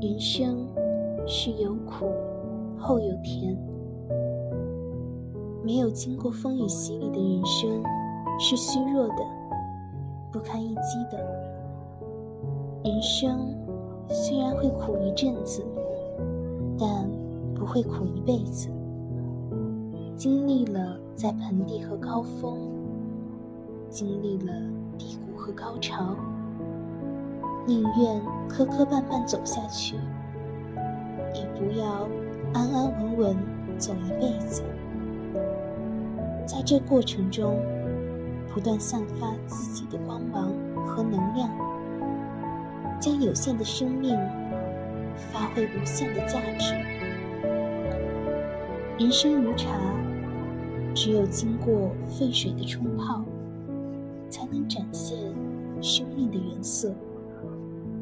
人生是有苦后有甜，没有经过风雨洗礼的人生是虚弱的、不堪一击的。人生虽然会苦一阵子，但不会苦一辈子。经历了在盆地和高峰，经历了低谷和高潮。宁愿磕磕绊绊走下去，也不要安安稳稳走一辈子。在这过程中，不断散发自己的光芒和能量，将有限的生命发挥无限的价值。人生如茶，只有经过沸水的冲泡，才能展现生命的原色。